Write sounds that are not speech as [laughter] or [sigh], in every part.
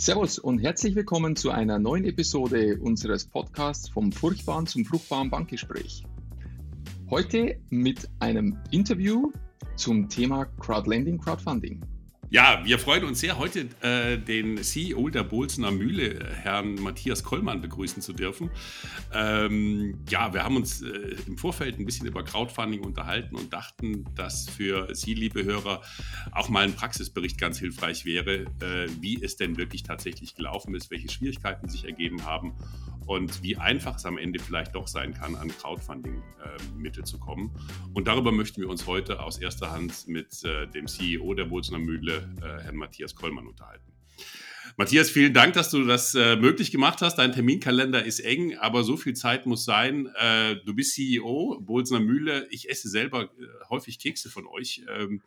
Servus und herzlich willkommen zu einer neuen Episode unseres Podcasts vom Furchtbaren zum Fruchtbaren Bankgespräch. Heute mit einem Interview zum Thema Crowdlending, Crowdfunding. Ja, wir freuen uns sehr, heute äh, den CEO der Bolzener Mühle, Herrn Matthias Kollmann, begrüßen zu dürfen. Ähm, ja, wir haben uns äh, im Vorfeld ein bisschen über Crowdfunding unterhalten und dachten, dass für Sie, liebe Hörer, auch mal ein Praxisbericht ganz hilfreich wäre, äh, wie es denn wirklich tatsächlich gelaufen ist, welche Schwierigkeiten sich ergeben haben und wie einfach es am Ende vielleicht doch sein kann, an Crowdfunding-Mittel zu kommen. Und darüber möchten wir uns heute aus erster Hand mit äh, dem CEO der Bolzener Mühle, äh, Herrn Matthias Kollmann, unterhalten. Matthias, vielen Dank, dass du das äh, möglich gemacht hast. Dein Terminkalender ist eng, aber so viel Zeit muss sein. Äh, du bist CEO Bolzener Mühle. Ich esse selber äh, häufig Kekse von euch. Ähm,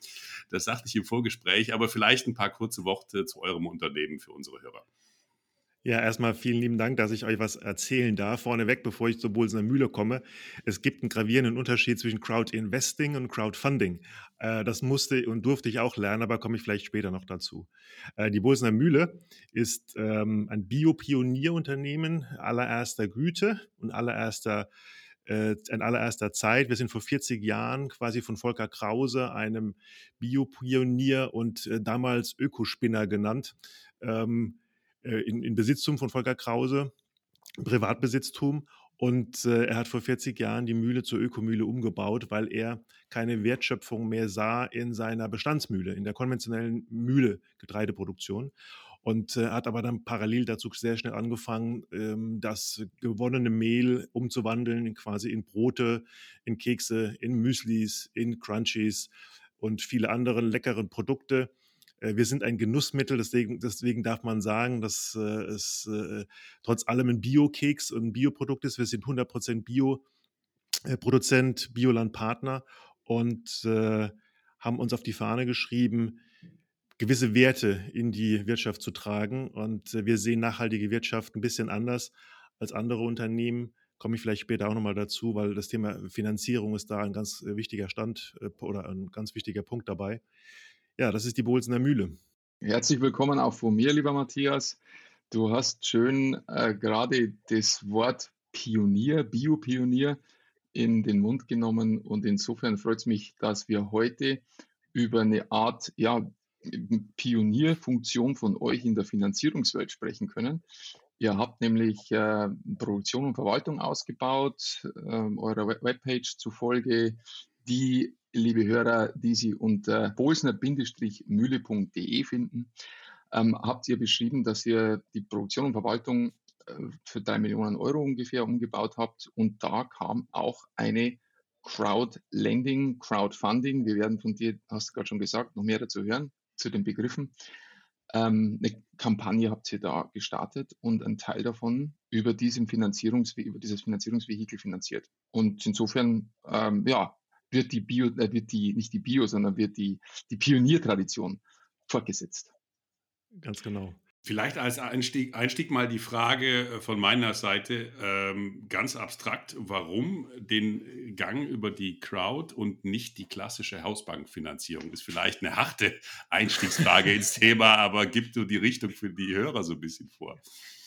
das sagte ich im Vorgespräch, aber vielleicht ein paar kurze Worte zu eurem Unternehmen für unsere Hörer. Ja, erstmal vielen lieben Dank, dass ich euch was erzählen darf. Vorneweg, bevor ich zur Bolsener Mühle komme. Es gibt einen gravierenden Unterschied zwischen Crowdinvesting und Crowdfunding. Äh, das musste und durfte ich auch lernen, aber komme ich vielleicht später noch dazu. Äh, die Bolsener Mühle ist ähm, ein Biopionierunternehmen allererster Güte und allererster äh, in allererster Zeit. Wir sind vor 40 Jahren quasi von Volker Krause, einem Biopionier und äh, damals Ökospinner genannt, ähm, äh, in, in Besitztum von Volker Krause, Privatbesitztum. Und äh, er hat vor 40 Jahren die Mühle zur Ökomühle umgebaut, weil er keine Wertschöpfung mehr sah in seiner Bestandsmühle, in der konventionellen Mühle Getreideproduktion. Und äh, hat aber dann parallel dazu sehr schnell angefangen, ähm, das gewonnene Mehl umzuwandeln quasi in Brote, in Kekse, in Müslis, in Crunchies und viele andere leckere Produkte äh, wir sind ein Genussmittel, deswegen, deswegen darf man sagen, dass äh, es äh, trotz allem ein Bio-Keks und ein Bioprodukt ist. Wir sind 100% Bio-Produzent, äh, Biolandpartner und äh, haben uns auf die Fahne geschrieben, gewisse Werte in die Wirtschaft zu tragen. Und äh, wir sehen nachhaltige Wirtschaft ein bisschen anders als andere Unternehmen. Komme ich vielleicht später auch nochmal dazu, weil das Thema Finanzierung ist da ein ganz wichtiger Stand oder ein ganz wichtiger Punkt dabei. Ja, das ist die Bolsener Mühle. Herzlich willkommen auch von mir, lieber Matthias. Du hast schön äh, gerade das Wort Pionier, Biopionier in den Mund genommen und insofern freut es mich, dass wir heute über eine Art ja, Pionierfunktion von euch in der Finanzierungswelt sprechen können. Ihr habt nämlich äh, Produktion und Verwaltung ausgebaut, äh, eurer Webpage zufolge, die liebe Hörer, die Sie unter bolsner-mühle.de finden, ähm, habt ihr beschrieben, dass ihr die Produktion und Verwaltung äh, für drei Millionen Euro ungefähr umgebaut habt. Und da kam auch eine Crowdlending, Crowdfunding. Wir werden von dir, hast du gerade schon gesagt, noch mehr dazu hören, zu den Begriffen. Ähm, eine Kampagne habt ihr da gestartet und ein Teil davon über, diesem Finanzierungs über dieses Finanzierungsvehikel finanziert. Und insofern, ähm, ja, wird die Bio, äh, wird die, nicht die Bio, sondern wird die, die Pioniertradition fortgesetzt. Ganz genau. Vielleicht als Einstieg, Einstieg, mal die Frage äh, von meiner Seite, ähm, ganz abstrakt, warum den Gang über die Crowd und nicht die klassische Hausbankfinanzierung? Ist vielleicht eine harte Einstiegsfrage [laughs] ins Thema, aber gibt du die Richtung für die Hörer so ein bisschen vor?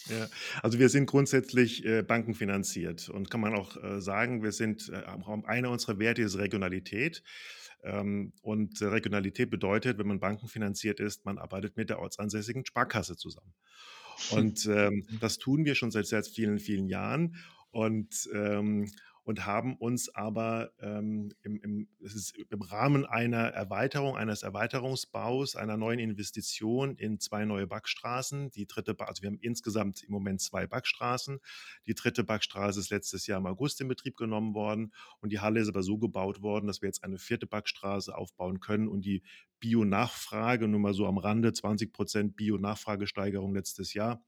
Ja, also wir sind grundsätzlich äh, bankenfinanziert und kann man auch äh, sagen, wir sind, äh, einer unserer Werte ist Regionalität. Ähm, und Regionalität bedeutet, wenn man bankenfinanziert ist, man arbeitet mit der ortsansässigen Sparkasse zusammen. [laughs] Und ähm, das tun wir schon seit sehr vielen, vielen Jahren. Und ähm, und haben uns aber ähm, im, im, im, Rahmen einer Erweiterung, eines Erweiterungsbaus, einer neuen Investition in zwei neue Backstraßen, die dritte, also wir haben insgesamt im Moment zwei Backstraßen. Die dritte Backstraße ist letztes Jahr im August in Betrieb genommen worden und die Halle ist aber so gebaut worden, dass wir jetzt eine vierte Backstraße aufbauen können und die Bio-Nachfrage, nur mal so am Rande, 20 Prozent Bio-Nachfragesteigerung letztes Jahr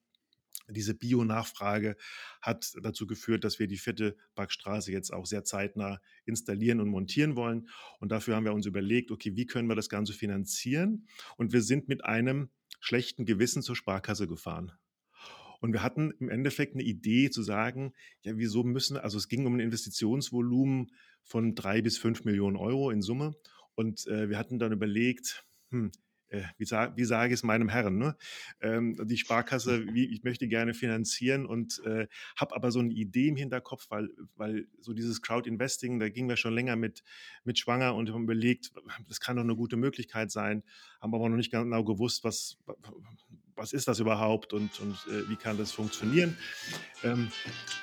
diese Bio-Nachfrage hat dazu geführt, dass wir die vierte Backstraße jetzt auch sehr zeitnah installieren und montieren wollen. Und dafür haben wir uns überlegt, okay, wie können wir das Ganze finanzieren? Und wir sind mit einem schlechten Gewissen zur Sparkasse gefahren. Und wir hatten im Endeffekt eine Idee zu sagen, ja, wieso müssen, also es ging um ein Investitionsvolumen von drei bis fünf Millionen Euro in Summe. Und äh, wir hatten dann überlegt, hm, wie, sag, wie sage ich es meinem Herrn, ne? ähm, die Sparkasse, wie, ich möchte gerne finanzieren und äh, habe aber so eine Idee im Hinterkopf, weil, weil so dieses Crowd-Investing, da gingen wir schon länger mit, mit schwanger und haben überlegt, das kann doch eine gute Möglichkeit sein, haben aber noch nicht genau gewusst, was, was ist das überhaupt und, und äh, wie kann das funktionieren. Ähm,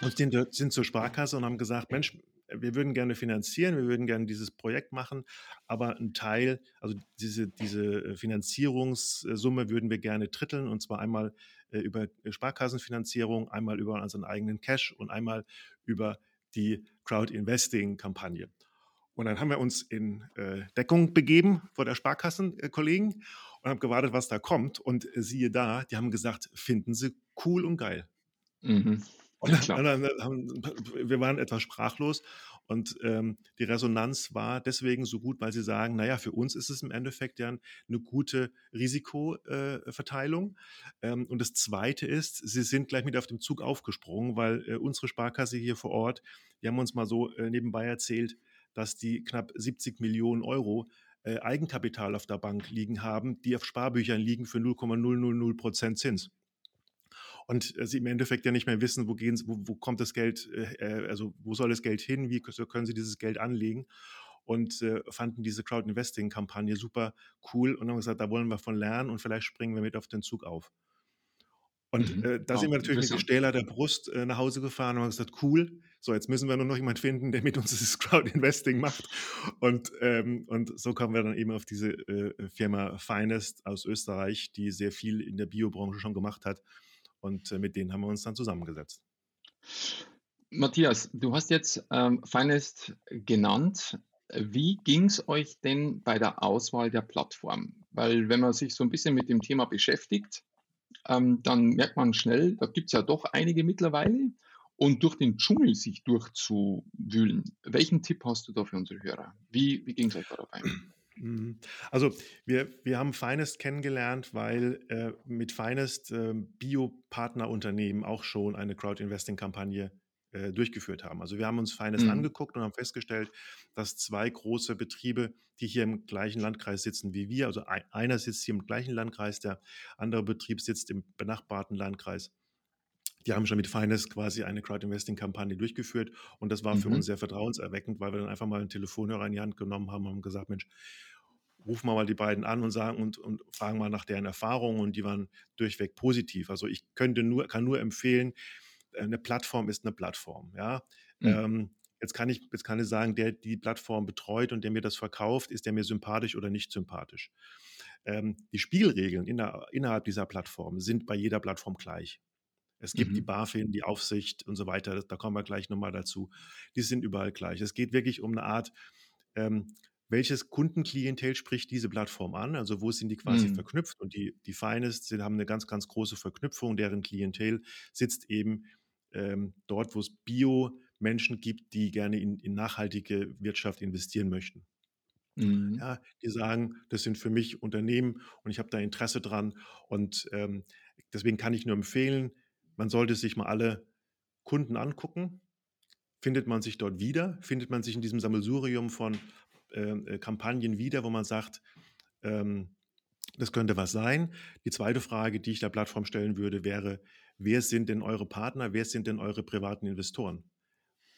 und sind, sind zur Sparkasse und haben gesagt, Mensch, wir würden gerne finanzieren, wir würden gerne dieses Projekt machen, aber ein Teil, also diese, diese äh, Finanzierungssumme würden wir gerne dritteln und zwar einmal äh, über Sparkassenfinanzierung, einmal über unseren eigenen Cash und einmal über die Crowd-Investing-Kampagne. Und dann haben wir uns in äh, Deckung begeben vor der Sparkassenkollegen und haben gewartet, was da kommt. Und siehe da, die haben gesagt, finden sie cool und geil. Mhm. Und dann, dann haben, wir waren etwas sprachlos und ähm, die Resonanz war deswegen so gut, weil sie sagen, naja, für uns ist es im Endeffekt ja eine gute Risikoverteilung. Äh, ähm, und das Zweite ist, sie sind gleich mit auf dem Zug aufgesprungen, weil äh, unsere Sparkasse hier vor Ort, die haben uns mal so äh, nebenbei erzählt, dass die knapp 70 Millionen Euro äh, Eigenkapital auf der Bank liegen haben, die auf Sparbüchern liegen für 0,000 Prozent Zins und äh, sie im Endeffekt ja nicht mehr wissen, wo, gehen, wo, wo kommt das Geld, äh, äh, also wo soll das Geld hin, wie können sie dieses Geld anlegen und äh, fanden diese Crowd-Investing-Kampagne super cool und haben gesagt, da wollen wir von lernen und vielleicht springen wir mit auf den Zug auf. Und mhm. äh, da sind wir natürlich mit Stähler der Brust äh, nach Hause gefahren und haben gesagt, cool, so jetzt müssen wir nur noch jemanden finden, der mit uns dieses Crowd-Investing macht. Und, ähm, und so kommen wir dann eben auf diese äh, Firma Finest aus Österreich, die sehr viel in der Biobranche schon gemacht hat und äh, mit denen haben wir uns dann zusammengesetzt. Matthias, du hast jetzt ähm, Finest genannt. Wie ging es euch denn bei der Auswahl der Plattform? Weil wenn man sich so ein bisschen mit dem Thema beschäftigt, ähm, dann merkt man schnell, da gibt es ja doch einige mittlerweile. Und durch den Dschungel sich durchzuwühlen, welchen Tipp hast du da für unsere Hörer? Wie, wie ging es euch da dabei? Mhm. Also wir, wir haben Finest kennengelernt, weil äh, mit Finest äh, Bio-Partnerunternehmen auch schon eine Crowd-Investing-Kampagne äh, durchgeführt haben. Also wir haben uns Finest mhm. angeguckt und haben festgestellt, dass zwei große Betriebe, die hier im gleichen Landkreis sitzen wie wir, also ein, einer sitzt hier im gleichen Landkreis, der andere Betrieb sitzt im benachbarten Landkreis, die haben schon mit Finest quasi eine Crowd-Investing-Kampagne durchgeführt und das war mhm. für uns sehr vertrauenserweckend, weil wir dann einfach mal einen Telefonhörer in die Hand genommen haben und haben gesagt, Mensch, rufen wir mal die beiden an und sagen und, und fragen mal nach deren Erfahrungen und die waren durchweg positiv. Also ich könnte nur, kann nur empfehlen, äh, eine Plattform ist eine Plattform. Ja. Mhm. Ähm, jetzt kann ich, jetzt kann ich sagen, der die Plattform betreut und der mir das verkauft, ist der mir sympathisch oder nicht sympathisch. Ähm, die Spielregeln in der, innerhalb dieser Plattform sind bei jeder Plattform gleich. Es gibt mhm. die BaFin, die Aufsicht und so weiter. Da kommen wir gleich nochmal dazu. Die sind überall gleich. Es geht wirklich um eine Art, ähm, welches Kundenklientel spricht diese Plattform an? Also wo sind die quasi mhm. verknüpft? Und die, die Finest sie haben eine ganz, ganz große Verknüpfung. Deren Klientel sitzt eben ähm, dort, wo es Bio-Menschen gibt, die gerne in, in nachhaltige Wirtschaft investieren möchten. Mhm. Ja, die sagen, das sind für mich Unternehmen und ich habe da Interesse dran. Und ähm, deswegen kann ich nur empfehlen, man sollte sich mal alle Kunden angucken. Findet man sich dort wieder? Findet man sich in diesem Sammelsurium von ähm, äh, Kampagnen wieder, wo man sagt, ähm, das könnte was sein. Die zweite Frage, die ich der Plattform stellen würde, wäre, wer sind denn eure Partner? Wer sind denn eure privaten Investoren?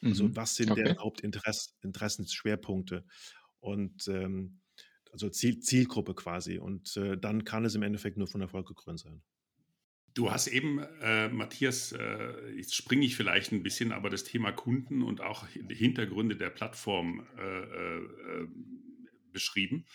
Also mhm. was sind okay. deren Hauptinteressensschwerpunkte? Und ähm, also Ziel, Zielgruppe quasi. Und äh, dann kann es im Endeffekt nur von Erfolg gekrönt sein. Du hast eben, äh, Matthias, äh, jetzt springe ich vielleicht ein bisschen, aber das Thema Kunden und auch Hintergründe der Plattform äh, äh, äh, beschrieben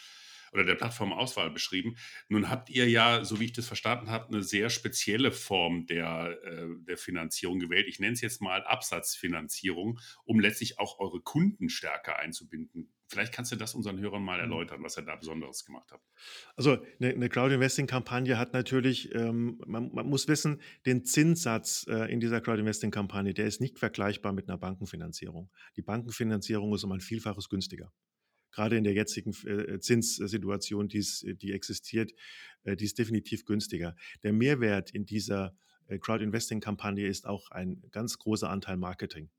oder der Plattformauswahl beschrieben. Nun habt ihr ja, so wie ich das verstanden habe, eine sehr spezielle Form der, äh, der Finanzierung gewählt. Ich nenne es jetzt mal Absatzfinanzierung, um letztlich auch eure Kunden stärker einzubinden. Vielleicht kannst du das unseren Hörern mal mhm. erläutern, was ihr da Besonderes gemacht habt. Also eine, eine Crowd-Investing-Kampagne hat natürlich, ähm, man, man, muss wissen, den Zinssatz äh, in dieser Crowd-Investing-Kampagne, der ist nicht vergleichbar mit einer Bankenfinanzierung. Die Bankenfinanzierung ist um ein Vielfaches günstiger. Gerade in der jetzigen äh, Zinssituation, die existiert, äh, die ist definitiv günstiger. Der Mehrwert in dieser äh, Crowd-Investing-Kampagne ist auch ein ganz großer Anteil Marketing.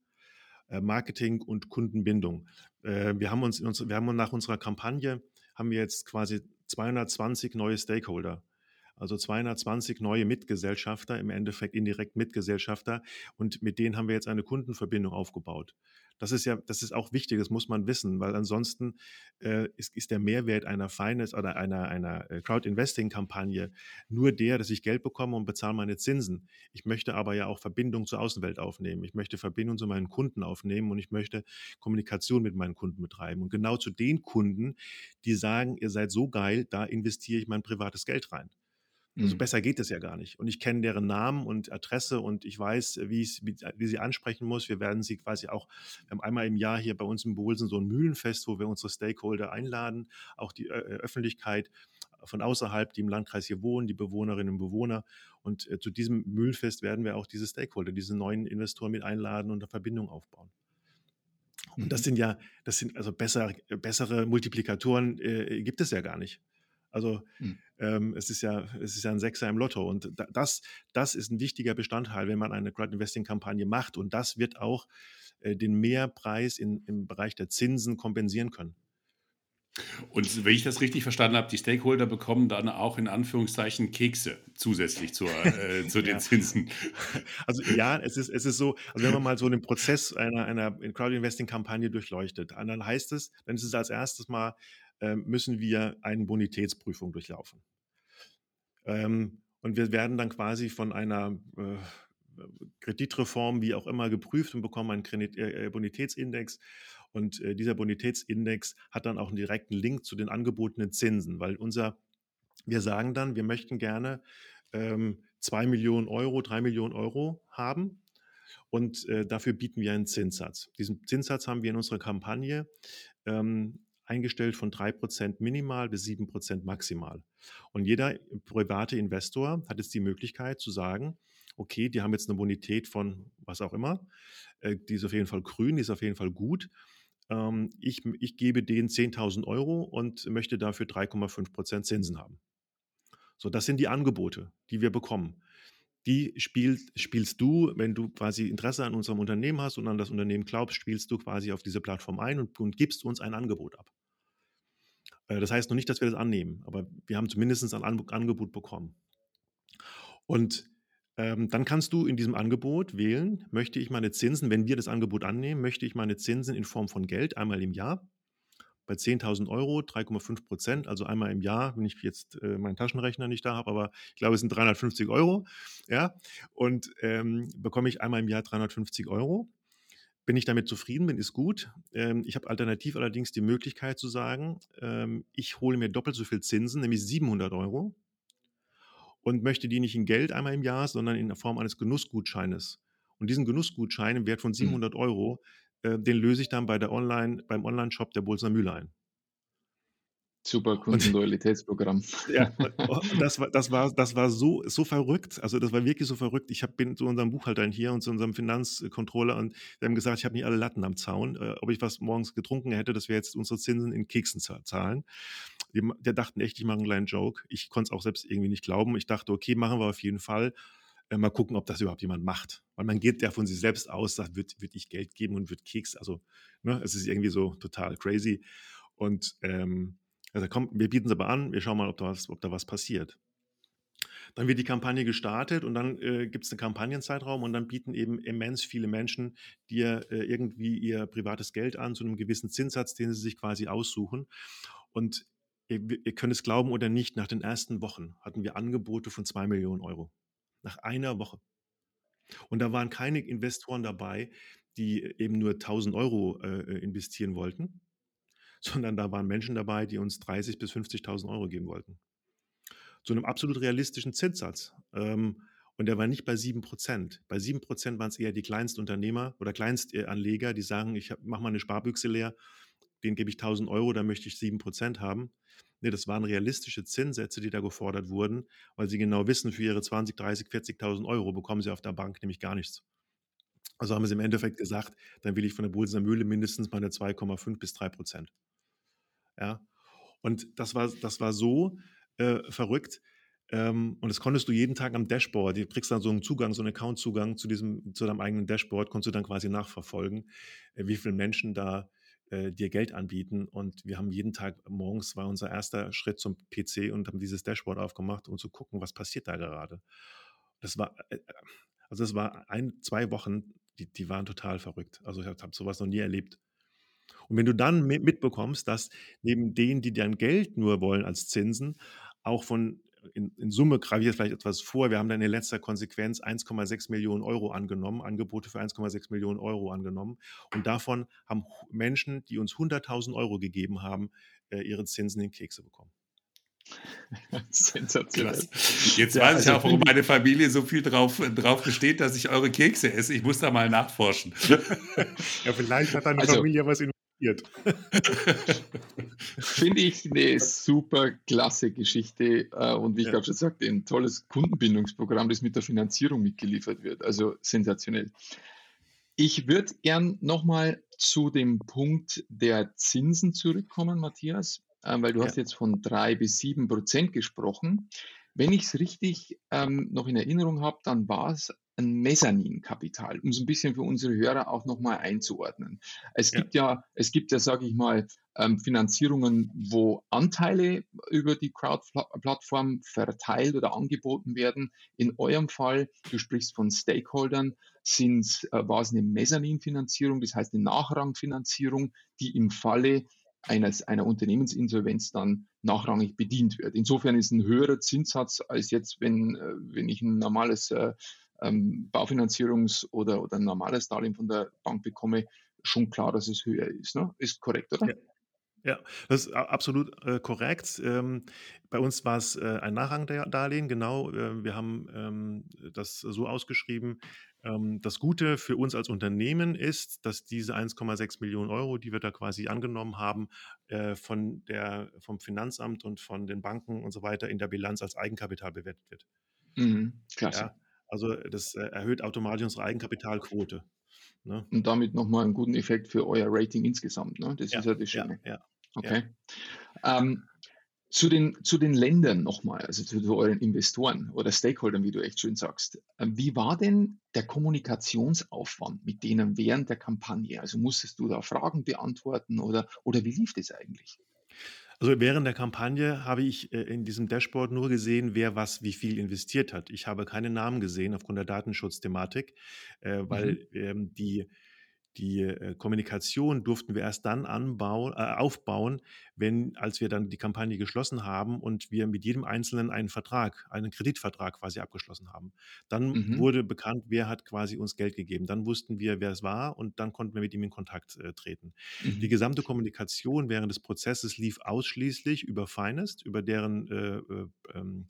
Äh, Marketing und Kundenbindung. Äh, wir haben uns, wir haben nach unserer Kampagne haben wir jetzt quasi 220 neue Stakeholder. Also 220 neue Mitgesellschafter, im Endeffekt indirekt Mitgesellschafter. Und mit denen haben wir jetzt eine Kundenverbindung aufgebaut. Das ist ja, das ist auch wichtig, das muss man wissen, weil ansonsten äh, ist, ist der Mehrwert einer Finance oder einer, einer äh, Crowd-Investing-Kampagne nur der, dass ich Geld bekomme und bezahle meine Zinsen. Ich möchte aber ja auch Verbindung zur Außenwelt aufnehmen. Ich möchte Verbindung zu meinen Kunden aufnehmen und ich möchte Kommunikation mit meinen Kunden betreiben. Und genau zu den Kunden, die sagen, ihr seid so geil, da investiere ich mein privates Geld rein. Also mhm. besser geht es ja gar nicht. Und ich kenne deren Namen und Adresse und ich weiß, wie ich wie sie ansprechen muss. Wir werden sie quasi auch, wir haben einmal im Jahr hier bei uns in Bohlsen so ein Mühlenfest, wo wir unsere Stakeholder einladen, auch die äh, Öffentlichkeit von außerhalb, die im Landkreis hier wohnen, die Bewohnerinnen und Bewohner. Und äh, zu diesem Mühlenfest werden wir auch diese Stakeholder, diese neuen Investoren mit einladen und eine Verbindung aufbauen. Und das mhm. sind ja, das sind also besser, bessere Multiplikatoren äh, gibt es ja gar nicht. Also mhm. ähm, es, ist ja, es ist ja ein Sechser im Lotto. Und das, das ist ein wichtiger Bestandteil, wenn man eine Crowd Investing Kampagne macht. Und das wird auch äh, den Mehrpreis in, im Bereich der Zinsen kompensieren können. Und wenn ich das richtig verstanden habe, die Stakeholder bekommen dann auch in Anführungszeichen Kekse zusätzlich zur, äh, zu [laughs] den ja. Zinsen. Also ja, es ist, es ist so, also wenn man mal so den Prozess einer, einer Crowd-Investing-Kampagne durchleuchtet, dann heißt es, dann ist es als erstes mal müssen wir eine Bonitätsprüfung durchlaufen. Ähm, und wir werden dann quasi von einer äh, Kreditreform, wie auch immer, geprüft und bekommen einen äh, Bonitätsindex. Und äh, dieser Bonitätsindex hat dann auch einen direkten Link zu den angebotenen Zinsen, weil unser, wir sagen dann, wir möchten gerne ähm, 2 Millionen Euro, 3 Millionen Euro haben. Und äh, dafür bieten wir einen Zinssatz. Diesen Zinssatz haben wir in unserer Kampagne ähm, eingestellt von 3% minimal bis 7% maximal. Und jeder private Investor hat jetzt die Möglichkeit zu sagen, okay, die haben jetzt eine Bonität von was auch immer, äh, die ist auf jeden Fall grün, die ist auf jeden Fall gut. Ähm, ich, ich gebe denen 10.000 Euro und möchte dafür 3,5% Zinsen haben. So, das sind die Angebote, die wir bekommen die spielst, spielst du, wenn du quasi Interesse an unserem Unternehmen hast und an das Unternehmen glaubst, spielst du quasi auf diese Plattform ein und, und gibst uns ein Angebot ab. Äh, das heißt noch nicht, dass wir das annehmen, aber wir haben zumindest ein Angebot bekommen. Und ähm, dann kannst du in diesem Angebot wählen, möchte ich meine Zinsen, wenn wir das Angebot annehmen, möchte ich meine Zinsen in Form von Geld einmal im Jahr bei 10.000 Euro 3,5 Prozent, also einmal im Jahr, wenn ich jetzt äh, meinen Taschenrechner nicht da habe, aber ich glaube, es sind 350 Euro, ja, und ähm, bekomme ich einmal im Jahr 350 Euro. Bin ich damit zufrieden bin, ist gut. Ähm, ich habe alternativ allerdings die Möglichkeit zu sagen, ähm, ich hole mir doppelt so viel Zinsen, nämlich 700 Euro und möchte die nicht in Geld einmal im Jahr, sondern in der Form eines Genussgutscheines. Und diesen Genussgutschein im Wert von 700 mhm. Euro, äh, den löse ich dann bei der Online, beim Online-Shop der Bolsner Mühle ein. Super Kundenloyalitätsprogramm. [laughs] Ja, und [laughs] das war, das war, das war so, so verrückt. Also das war wirklich so verrückt. Ich hab, bin zu unserem Buchhalter hier und zu unserem Finanzcontroller und wir haben gesagt, ich habe nicht alle Latten am Zaun. Äh, ob ich was morgens getrunken hätte, dass wir jetzt unsere Zinsen in Keksen zahlen. Die, der dachten echt, ich mache einen kleinen Joke. Ich konnte es auch selbst irgendwie nicht glauben. Ich dachte, okay, machen wir auf jeden Fall. Äh, mal gucken, ob das überhaupt jemand macht. Weil man geht ja von sich selbst aus, sagt, wird, wird ich Geld geben und wird Keks. Also ne, es ist irgendwie so total crazy. Und ähm, also komm, wir bieten es aber an, wir schauen mal, ob da was, ob da was passiert. Dann wird die Kampagne gestartet und dann äh, gibt es einen Kampagnenzeitraum und dann bieten eben immens viele Menschen dir äh, irgendwie ihr privates Geld an zu einem gewissen Zinssatz, den sie sich quasi aussuchen. Und ihr, ihr könnt es glauben oder nicht, nach den ersten Wochen hatten wir Angebote von zwei Millionen Euro. Nach einer Woche. Und da waren keine Investoren dabei, die eben nur 1000 Euro äh, investieren wollten, sondern da waren Menschen dabei, die uns 30.000 bis 50.000 Euro geben wollten. Zu einem absolut realistischen Zinssatz. Ähm, und der war nicht bei 7%. Bei 7% waren es eher die Kleinstunternehmer oder Kleinstanleger, die sagen, ich mache mal eine Sparbüchse leer, den gebe ich 1000 Euro, da möchte ich 7% haben. Nee, das waren realistische Zinssätze, die da gefordert wurden, weil sie genau wissen, für ihre 20, 30, 40.000 Euro bekommen sie auf der Bank nämlich gar nichts. Also haben sie im Endeffekt gesagt, dann will ich von der Bulsener Mühle mindestens meine 2,5 bis 3 Prozent. Ja. Und das war, das war so äh, verrückt. Ähm, und das konntest du jeden Tag am Dashboard. Du kriegst dann so einen Zugang, so einen Account-Zugang zu diesem, zu deinem eigenen Dashboard, konntest du dann quasi nachverfolgen, äh, wie viele Menschen da äh, dir Geld anbieten. Und wir haben jeden Tag morgens war unser erster Schritt zum PC und haben dieses Dashboard aufgemacht, um zu gucken, was passiert da gerade. Das war, äh, also es war ein, zwei Wochen, die, die waren total verrückt. Also ich habe hab sowas noch nie erlebt. Und wenn du dann mitbekommst, dass neben denen, die dein Geld nur wollen als Zinsen, auch von in, in Summe graviert vielleicht etwas vor. Wir haben dann in letzter Konsequenz 1,6 Millionen Euro angenommen, Angebote für 1,6 Millionen Euro angenommen. Und davon haben Menschen, die uns 100.000 Euro gegeben haben, äh, ihre Zinsen in Kekse bekommen. [laughs] Sensationell. Jetzt ja, weiß also ich auch, warum meine Familie so viel drauf, drauf besteht, dass ich eure Kekse esse. Ich muss da mal nachforschen. [laughs] ja, vielleicht hat deine [laughs] also, Familie was in passiert. [laughs] Finde ich eine super klasse Geschichte äh, und wie ich ja. gerade schon sagte, ein tolles Kundenbindungsprogramm, das mit der Finanzierung mitgeliefert wird. Also sensationell. Ich würde gern nochmal zu dem Punkt der Zinsen zurückkommen, Matthias, äh, weil du ja. hast jetzt von drei bis sieben Prozent gesprochen. Wenn ich es richtig ähm, noch in Erinnerung habe, dann war es ein Mezzaninkapital, um es ein bisschen für unsere Hörer auch nochmal einzuordnen. Es gibt ja, ja es gibt ja, sage ich mal, ähm, Finanzierungen, wo Anteile über die Crowd-Plattform verteilt oder angeboten werden. In eurem Fall, du sprichst von Stakeholdern, sind, äh, war es eine Mezzaninfinanzierung, das heißt eine Nachrangfinanzierung, die im Falle eines, einer Unternehmensinsolvenz dann nachrangig bedient wird. Insofern ist ein höherer Zinssatz als jetzt, wenn, äh, wenn ich ein normales äh, ähm, Baufinanzierungs- oder, oder ein normales Darlehen von der Bank bekomme, schon klar, dass es höher ist. Ne? Ist korrekt, oder? Ja. Ja, das ist absolut äh, korrekt. Ähm, bei uns war es äh, ein Nachrangdarlehen, genau. Äh, wir haben ähm, das so ausgeschrieben. Ähm, das Gute für uns als Unternehmen ist, dass diese 1,6 Millionen Euro, die wir da quasi angenommen haben, äh, von der, vom Finanzamt und von den Banken und so weiter in der Bilanz als Eigenkapital bewertet wird. Mhm, klasse. Ja, also das äh, erhöht automatisch unsere Eigenkapitalquote. Ne? Und damit nochmal einen guten Effekt für euer Rating insgesamt. Ne? Das ja, ist ja das Schöne. Ja, ja, okay. Ähm, zu den, zu den Ländern nochmal, also zu, zu, euren Investoren oder Stakeholdern, wie du echt schön sagst. Ähm, wie war denn der Kommunikationsaufwand mit denen während der Kampagne? Also musstest du da Fragen beantworten oder, oder wie lief das eigentlich? Also während der Kampagne habe ich äh, in diesem Dashboard nur gesehen, wer was wie viel investiert hat. Ich habe keine Namen gesehen aufgrund der Datenschutzthematik, äh, weil Mhm. ähm, die die äh, Kommunikation durften wir erst dann anbauen, äh, aufbauen, wenn, als wir dann die Kampagne geschlossen haben und wir mit jedem Einzelnen einen Vertrag, einen Kreditvertrag quasi abgeschlossen haben. Dann Mhm. wurde bekannt, wer hat quasi uns Geld gegeben. Dann wussten wir, wer es war und dann konnten wir mit ihm in Kontakt äh, treten. Die mhm. gesamte Kommunikation während des Prozesses lief ausschließlich über Finest, über deren äh, äh, ähm,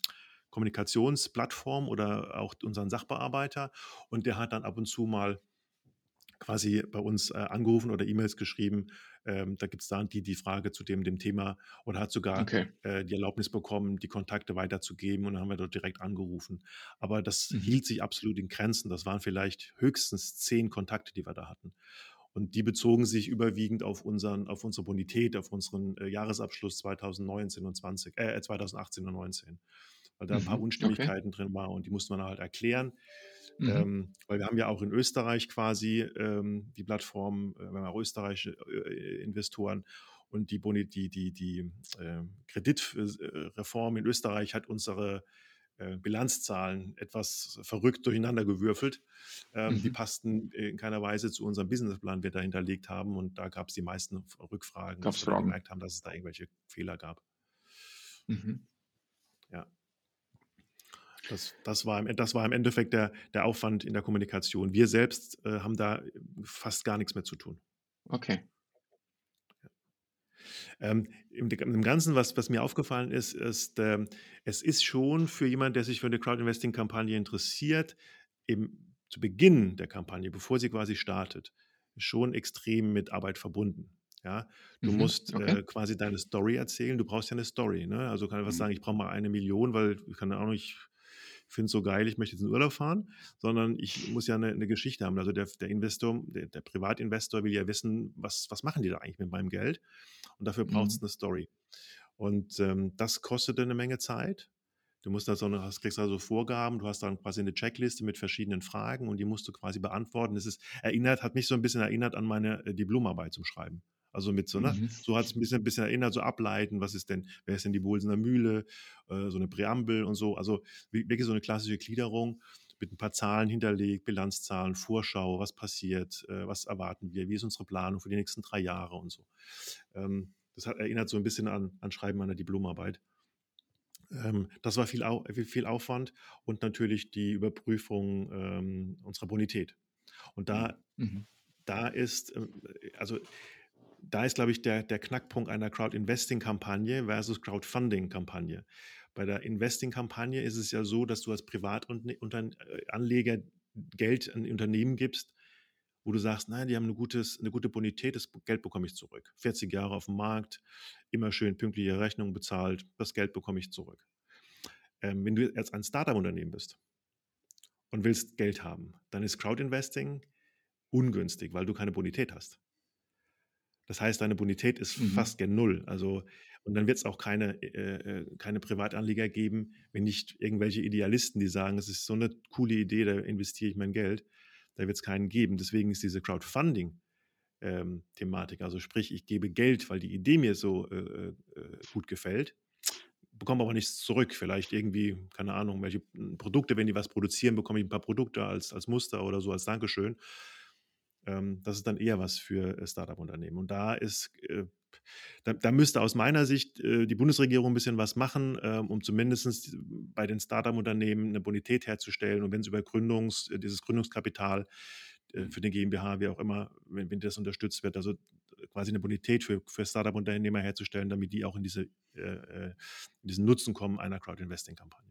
Kommunikationsplattform oder auch unseren Sachbearbeiter. Und der hat dann ab und zu mal quasi bei uns äh, angerufen oder E-Mails geschrieben. Ähm, da gibt es dann die, die Frage zu dem, dem Thema oder hat sogar okay. äh, die Erlaubnis bekommen, die Kontakte weiterzugeben und dann haben wir dort direkt angerufen. Aber das mhm. hielt sich absolut in Grenzen. Das waren vielleicht höchstens zehn Kontakte, die wir da hatten. Und die bezogen sich überwiegend auf, unseren, auf unsere Bonität, auf unseren äh, Jahresabschluss 2019 und 20, äh, 2018 und 2019. Weil da ein paar mhm. Unstimmigkeiten okay. drin waren und die musste man halt erklären. Mhm. Ähm, weil wir haben ja auch in Österreich quasi ähm, die Plattform, äh, wir haben auch österreichische äh, Investoren und die, Boni, die, die, die äh, Kreditreform in Österreich hat unsere äh, Bilanzzahlen etwas verrückt durcheinander gewürfelt. Ähm, mhm. Die passten in keiner Weise zu unserem Businessplan, den wir da hinterlegt haben. Und da gab es die meisten Rückfragen, dass wir gemerkt haben, dass es da irgendwelche Fehler gab. Mhm. Ja. Das, das, war, im, das war im Endeffekt der, der Aufwand in der Kommunikation. Wir selbst äh, haben da fast gar nichts mehr zu tun. Okay. Ähm, im, im, Ganzen, was, was, mir aufgefallen ist, ist, äh, es ist schon für jemanden, der sich für eine Crowdinvesting-Kampagne interessiert, eben zu Beginn der Kampagne, bevor sie quasi startet, schon extrem mit Arbeit verbunden. Ja, du mhm, musst okay. äh, quasi deine Story erzählen. Du brauchst ja eine Story. Ne? Also kann ich was mhm. sagen, ich brauche mal eine Million, weil ich kann auch nicht finde es so geil, ich möchte jetzt in Urlaub fahren, sondern ich muss ja eine, eine Geschichte haben. Also der, der Investor, der, der, Privatinvestor will ja wissen, was, was machen die da eigentlich mit meinem Geld? Und dafür braucht es mhm. eine Story. Und ähm, das kostet eine Menge Zeit. Du musst da so eine, hast, kriegst also Vorgaben, du hast dann quasi eine Checkliste mit verschiedenen Fragen und die musst du quasi beantworten. Das ist erinnert, hat mich so ein bisschen erinnert an meine äh, Diplomarbeit zum Schreiben. Also mit so, ne? Mhm. So hat es ein bisschen, ein bisschen erinnert, so ableiten, was ist denn, wer ist denn die Bolsener Mühle, äh, so eine Präambel und so. Also wirklich so eine klassische Gliederung mit ein paar Zahlen hinterlegt, Bilanzzahlen, Vorschau, was passiert, äh, was erwarten wir, wie ist unsere Planung für die nächsten drei Jahre und so. Ähm, das hat, erinnert so ein bisschen an, an Schreiben meiner Diplomarbeit. Ähm, das war viel, Au viel Aufwand und natürlich die Überprüfung ähm, unserer Bonität. Und da, mhm. da ist, äh, also da ist, glaube ich, der, der Knackpunkt einer Crowd-Investing-Kampagne versus Crowdfunding-Kampagne. Bei der Investing-Kampagne ist es ja so, dass du als Privatanleger Geld an Unternehmen gibst, wo du sagst, nein, die haben eine, gutes, eine gute Bonität, das Geld bekomme ich zurück. 40 Jahre auf dem Markt, immer schön pünktliche Rechnungen bezahlt, das Geld bekomme ich zurück. Ähm, wenn du jetzt ein Startup-Unternehmen bist und willst Geld haben, dann ist Crowd-Investing ungünstig, weil du keine Bonität hast. Das heißt, deine Bonität ist mhm. fast gen Null. Also, und dann wird es auch keine, äh, äh, keine Privatanleger geben, wenn nicht irgendwelche Idealisten, die sagen, es ist so eine coole Idee, da investiere ich mein Geld. Da wird es keinen geben. Deswegen ist diese Crowdfunding-Thematik, ähm, also sprich, ich gebe Geld, weil die Idee mir so äh, äh, gut gefällt, bekomme aber nichts zurück. Vielleicht irgendwie, keine Ahnung, welche Produkte, wenn die was produzieren, bekomme ich ein paar Produkte als, als Muster oder so als Dankeschön. Ähm, das ist dann eher was für äh, Startup-Unternehmen. Und da ist, äh, da, da, müsste aus meiner Sicht äh, die Bundesregierung ein bisschen was machen, ähm, um zumindest bei den Startup-Unternehmen eine Bonität herzustellen. Und wenn es über Gründungs, dieses Gründungskapital für den GmbH, wie auch immer, wenn, wenn das unterstützt wird, also quasi eine Bonität für, für Startup-Unternehmer herzustellen, damit die auch in, diese, in diesen Nutzen kommen einer Crowd-Investing-Kampagne.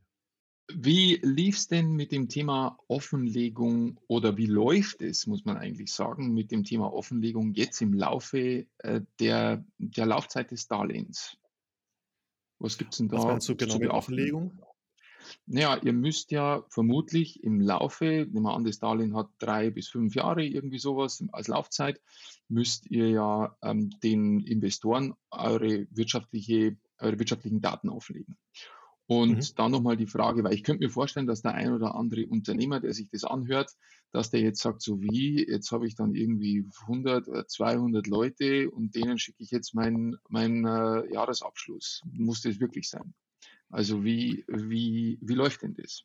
Wie lief es denn mit dem Thema Offenlegung oder wie läuft es, muss man eigentlich sagen, mit dem Thema Offenlegung jetzt im Laufe äh, der, der Laufzeit des Darlehens? Was gibt es denn da? Was meinst du genau mit Offenlegung? Naja, ihr müsst ja vermutlich im Laufe, nehmen wir an, das Darlehen hat drei bis fünf Jahre, irgendwie sowas als Laufzeit, müsst ihr ja ähm, den Investoren eure, wirtschaftliche, eure wirtschaftlichen Daten offenlegen. Und mhm. dann nochmal die Frage, weil ich könnte mir vorstellen, dass der ein oder andere Unternehmer, der sich das anhört, dass der jetzt sagt, so wie, jetzt habe ich dann irgendwie 100, 200 Leute und denen schicke ich jetzt meinen mein, äh, Jahresabschluss. Muss das wirklich sein? Also wie, wie, wie läuft denn das?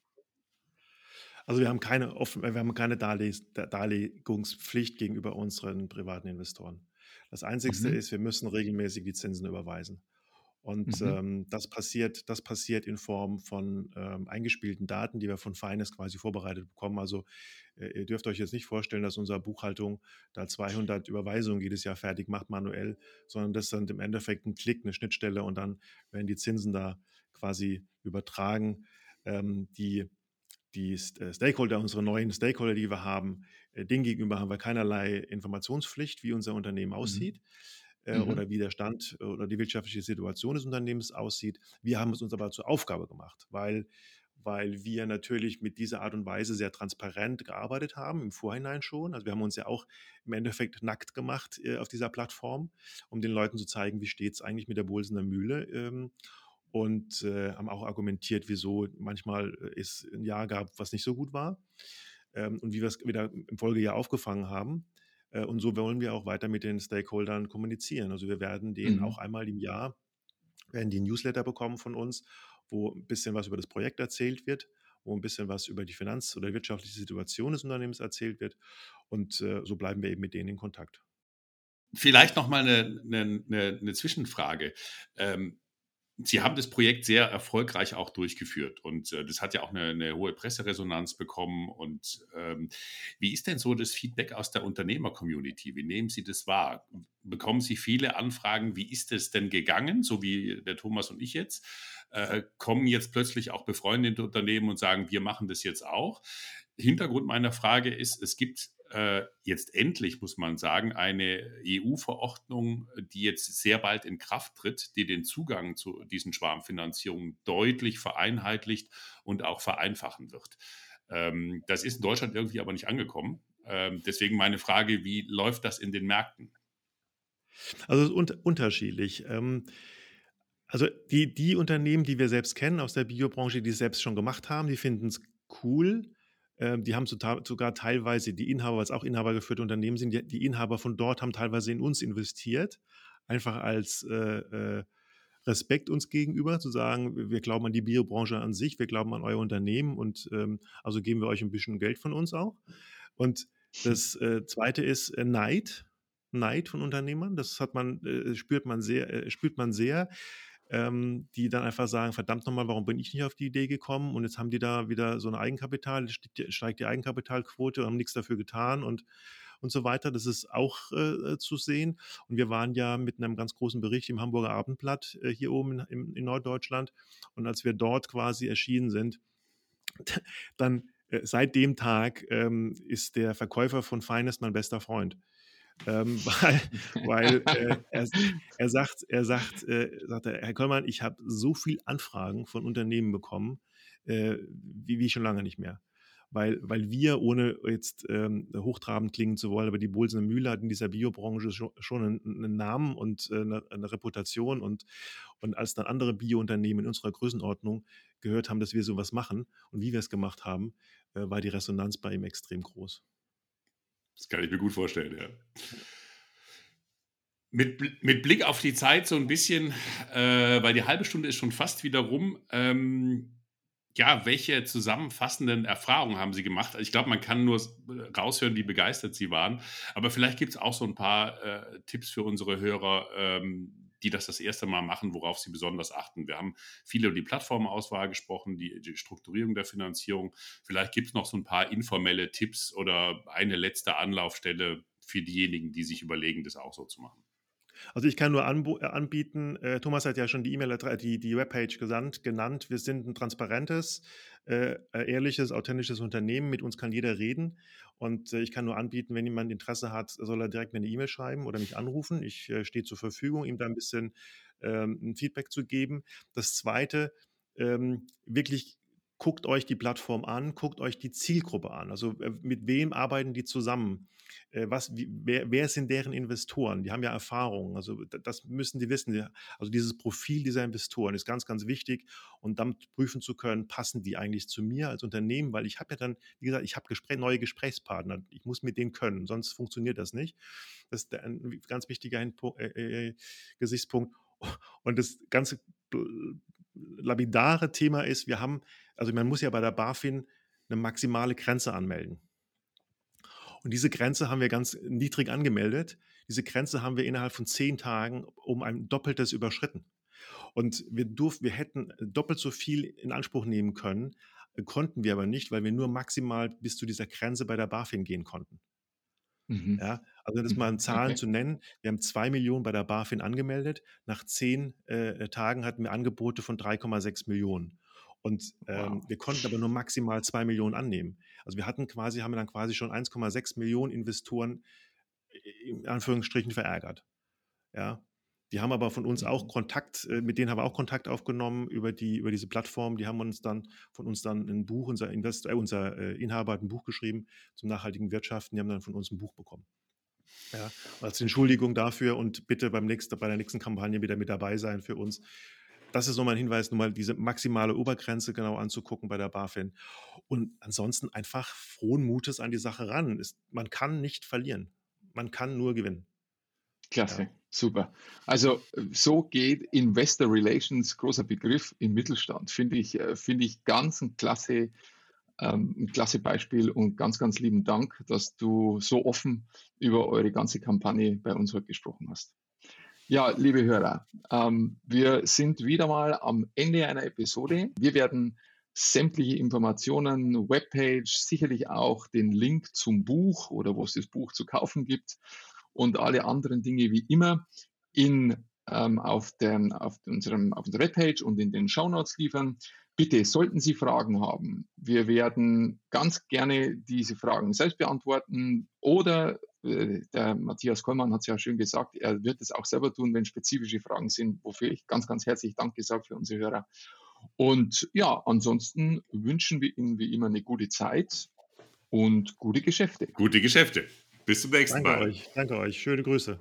Also wir haben keine, offen, wir haben keine Darle Darlegungspflicht gegenüber unseren privaten Investoren. Das Einzige mhm. ist, wir müssen regelmäßig die Zinsen überweisen. Und mhm. ähm, das, passiert, das passiert in Form von ähm, eingespielten Daten, die wir von Finance quasi vorbereitet bekommen. Also äh, ihr dürft euch jetzt nicht vorstellen, dass unsere Buchhaltung da 200 Überweisungen jedes Jahr fertig macht manuell, sondern das sind im Endeffekt ein Klick, eine Schnittstelle und dann werden die Zinsen da quasi übertragen. Ähm, die die äh, Stakeholder, unsere neuen Stakeholder, die wir haben, äh, denen gegenüber haben wir keinerlei Informationspflicht, wie unser Unternehmen mhm. aussieht. Mhm äh, mhm. oder wie der Stand äh, oder die wirtschaftliche Situation des Unternehmens aussieht. Wir haben es uns aber zur Aufgabe gemacht, weil, weil wir natürlich mit dieser Art und Weise sehr transparent gearbeitet haben, im Vorhinein schon. Also wir haben uns ja auch im Endeffekt nackt gemacht äh, auf dieser Plattform, um den Leuten zu zeigen, wie steht es eigentlich mit der Bolsener Mühle. Ähm, und äh, haben auch argumentiert, wieso manchmal äh, es ein Jahr gab, was nicht so gut war. Ähm, und wie wir es wieder im Folgejahr aufgefangen haben. Äh, und so wollen wir auch weiter mit den Stakeholdern kommunizieren. Also wir werden denen mhm. auch einmal im Jahr, werden die Newsletter bekommen von uns, wo ein bisschen was über das Projekt erzählt wird, wo ein bisschen was über die Finanz- oder wirtschaftliche Situation des Unternehmens erzählt wird. Und äh, so bleiben wir eben mit denen in Kontakt. Vielleicht noch mal eine, eine, eine Zwischenfrage. Ähm, Sie haben das Projekt sehr erfolgreich auch durchgeführt und äh, das hat ja auch eine, eine, hohe Presseresonanz bekommen. Und ähm, wie ist denn so das Feedback aus der Unternehmer-Community? Wie nehmen Sie das wahr? Bekommen Sie viele Anfragen? Wie ist es denn gegangen, so wie der Thomas und ich jetzt? Äh, kommen jetzt plötzlich auch befreundete Unternehmen und sagen, wir machen das jetzt auch? Hintergrund meiner Frage ist, es gibt äh, jetzt endlich, muss man sagen, eine EU-Verordnung, die jetzt sehr bald in Kraft tritt, die den Zugang zu diesen Schwarmfinanzierungen deutlich vereinheitlicht und auch vereinfachen wird. Ähm, das ist in Deutschland irgendwie aber nicht angekommen. Ähm, deswegen meine Frage, wie läuft das in den Märkten? Also es ist un unterschiedlich. Ähm, also die, die Unternehmen, die wir selbst kennen aus der Biobranche, die es selbst schon gemacht haben, die finden es cool, die haben sogar teilweise die Inhaber, weil es auch inhabergeführte Unternehmen sind, die, Inhaber von dort haben teilweise in uns investiert, einfach als äh, äh, Respekt uns gegenüber, zu sagen, wir glauben an die Biobranche an sich, wir glauben an euer Unternehmen und ähm, also geben wir euch ein bisschen Geld von uns auch. Und das äh, Zweite ist äh, Neid, Neid von Unternehmern. Das hat man, äh, spürt man sehr, spürt man sehr ähm, die dann einfach sagen, verdammt nochmal, warum bin ich nicht auf die Idee gekommen? Und jetzt haben die da wieder so ein Eigenkapital, steigt die Eigenkapitalquote, haben nichts dafür getan und und so weiter. Das ist auch äh, zu sehen. Und wir waren ja mit einem ganz großen Bericht im Hamburger Abendblatt äh, hier oben in, in, Norddeutschland. Und als wir dort quasi erschienen sind, dann äh, seit dem Tag ähm, ist der Verkäufer von Finest mein bester Freund. Ähm, [laughs] weil weil äh, er, er, sagt, er sagt, äh, sagt er, Herr Kollmann, ich habe so viel Anfragen von Unternehmen bekommen, äh, wie, wie schon lange nicht mehr. Weil, weil wir, ohne jetzt ähm, hochtrabend klingen zu wollen, aber die Bolsener Mühle hat in dieser Biobranche schon, schon einen, einen, Namen und äh, eine, eine, Reputation. Und, und als dann andere Biounternehmen in unserer Größenordnung gehört haben, dass wir sowas machen und wie wir es gemacht haben, äh, war die Resonanz bei ihm extrem groß. Das kann ich mir gut vorstellen, ja. Mit, mit Blick auf die Zeit so ein bisschen, äh, weil die halbe Stunde ist schon fast wieder rum. Ähm, ja, welche zusammenfassenden Erfahrungen haben Sie gemacht? Ich glaube, man kann nur raushören, wie begeistert Sie waren. Aber vielleicht gibt es auch so ein paar äh, Tipps für unsere Hörer, ähm, die das das erste Mal machen, worauf sie besonders achten. Wir haben viel über die Plattformauswahl gesprochen, die, die Strukturierung der Finanzierung. Vielleicht gibt es noch so ein paar informelle Tipps oder eine letzte Anlaufstelle für diejenigen, die sich überlegen, das auch so zu machen. Also ich kann nur äh, anbieten, äh, Thomas hat ja schon die E-Mail, die, die Webpage gesandt, genannt. Wir sind ein transparentes, äh, äh, ehrliches, authentisches Unternehmen. Mit uns kann jeder reden. Und äh, ich kann nur anbieten, wenn jemand Interesse hat, soll er direkt mir eine E-Mail schreiben oder mich anrufen. Ich äh, stehe zur Verfügung, ihm da ein bisschen ähm, ein Feedback zu geben. Das Zweite, ähm, wirklich guckt euch die Plattform an, guckt euch die Zielgruppe an. Also äh, mit wem arbeiten die zusammen? Äh, was, wer, wer, sind deren Investoren? Die haben ja Erfahrungen. Also das müssen die wissen. Also dieses Profil dieser Investoren ist ganz, ganz wichtig und dann prüfen zu können, passen die eigentlich zu mir als Unternehmen? Weil ich habe ja dann, wie gesagt, ich habe Gespräch, neue Gesprächspartner. Ich muss mit denen können, sonst funktioniert das nicht. Das ist ein ganz wichtiger äh, Gesichtspunkt. Und das ganze lapidare Thema ist, wir haben, also man muss ja bei der BaFin eine maximale Grenze anmelden. Und diese Grenze haben wir ganz niedrig angemeldet. Diese Grenze haben wir innerhalb von zehn Tagen um ein Doppeltes überschritten. Und wir durften, wir hätten doppelt so viel in Anspruch nehmen können, konnten wir aber nicht, weil wir nur maximal bis zu dieser Grenze bei der BaFin gehen konnten. Mhm. Ja, also das mal in Zahlen okay. zu nennen. Wir haben zwei Millionen bei der BaFin angemeldet. Nach zehn äh, Tagen hatten wir Angebote von 3,6 Millionen. Und ähm, wow. wir konnten aber nur maximal zwei Millionen annehmen. Also wir hatten quasi, haben wir dann quasi schon 1,6 Millionen Investoren in Anführungsstrichen verärgert. Ja. Die haben aber von uns auch mhm. Kontakt, äh, mit denen haben wir auch Kontakt aufgenommen über, die, über diese Plattform. Die haben uns dann von uns dann ein Buch, unser, Investor, äh, unser äh, Inhaber hat ein Buch geschrieben zum nachhaltigen Wirtschaften. Die haben dann von uns ein Buch bekommen. Ja, als Entschuldigung dafür und bitte beim nächsten, bei der nächsten Kampagne wieder mit dabei sein für uns. Das ist nochmal ein Hinweis, nochmal diese maximale Obergrenze genau anzugucken bei der BaFin. Und ansonsten einfach frohen Mutes an die Sache ran. Ist, man kann nicht verlieren. Man kann nur gewinnen. Klasse, ja. super. Also so geht Investor Relations, großer Begriff im Mittelstand, finde ich, äh, finde ich ganz ein klasse ähm, ein klasse Beispiel und ganz, ganz lieben Dank, dass du so offen über eure ganze Kampagne bei uns heute gesprochen hast. Ja, liebe Hörer, ähm, wir sind wieder mal am Ende einer Episode. Wir werden sämtliche Informationen, Webpage, sicherlich auch den Link zum Buch oder wo es das Buch zu kaufen gibt und alle anderen Dinge wie immer in, ähm, auf, den, auf, unserem, auf unserer Webpage und in den Shownotes liefern. Bitte, sollten Sie Fragen haben, wir werden ganz gerne diese Fragen selbst beantworten oder äh, der Matthias Kollmann hat es ja schön gesagt, er wird es auch selber tun, wenn spezifische Fragen sind, wofür ich ganz, ganz herzlich Dank gesagt für unsere Hörer. Und ja, ansonsten wünschen wir Ihnen wie immer eine gute Zeit und gute Geschäfte. Gute Geschäfte. Bis zum nächsten danke Mal. Euch, danke euch. Schöne Grüße.